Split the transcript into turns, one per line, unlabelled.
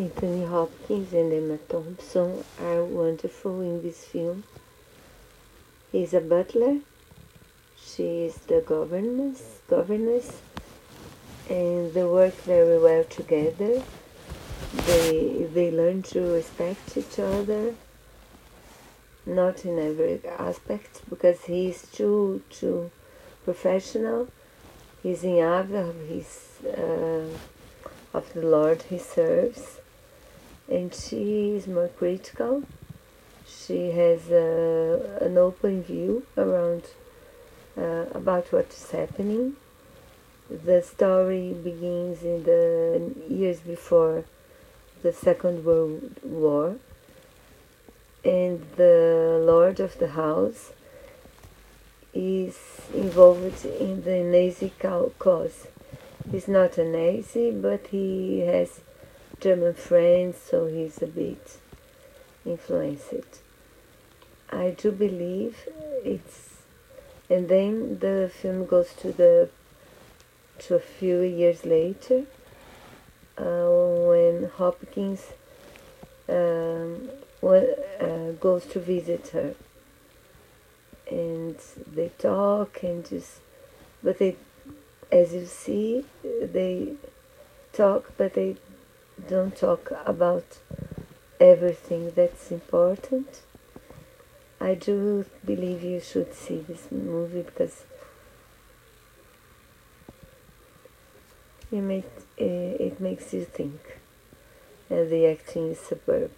Anthony Hopkins and Emma Thompson are wonderful in this film. He's a butler. She is the governess, governess, and they work very well together. They they learn to respect each other. Not in every aspect, because he is too too professional. He's in awe of his uh, of the Lord he serves and she is more critical. She has uh, an open view around uh, about what is happening. The story begins in the years before the Second World War, and the Lord of the House is involved in the Nazi cause. He's not a Nazi, but he has German friends, so he's a bit influenced. I do believe it's, and then the film goes to the to a few years later uh, when Hopkins um, uh, goes to visit her, and they talk and just, but they, as you see, they talk, but they don't talk about everything that's important. I do believe you should see this movie because make, uh, it makes you think. And the acting is superb.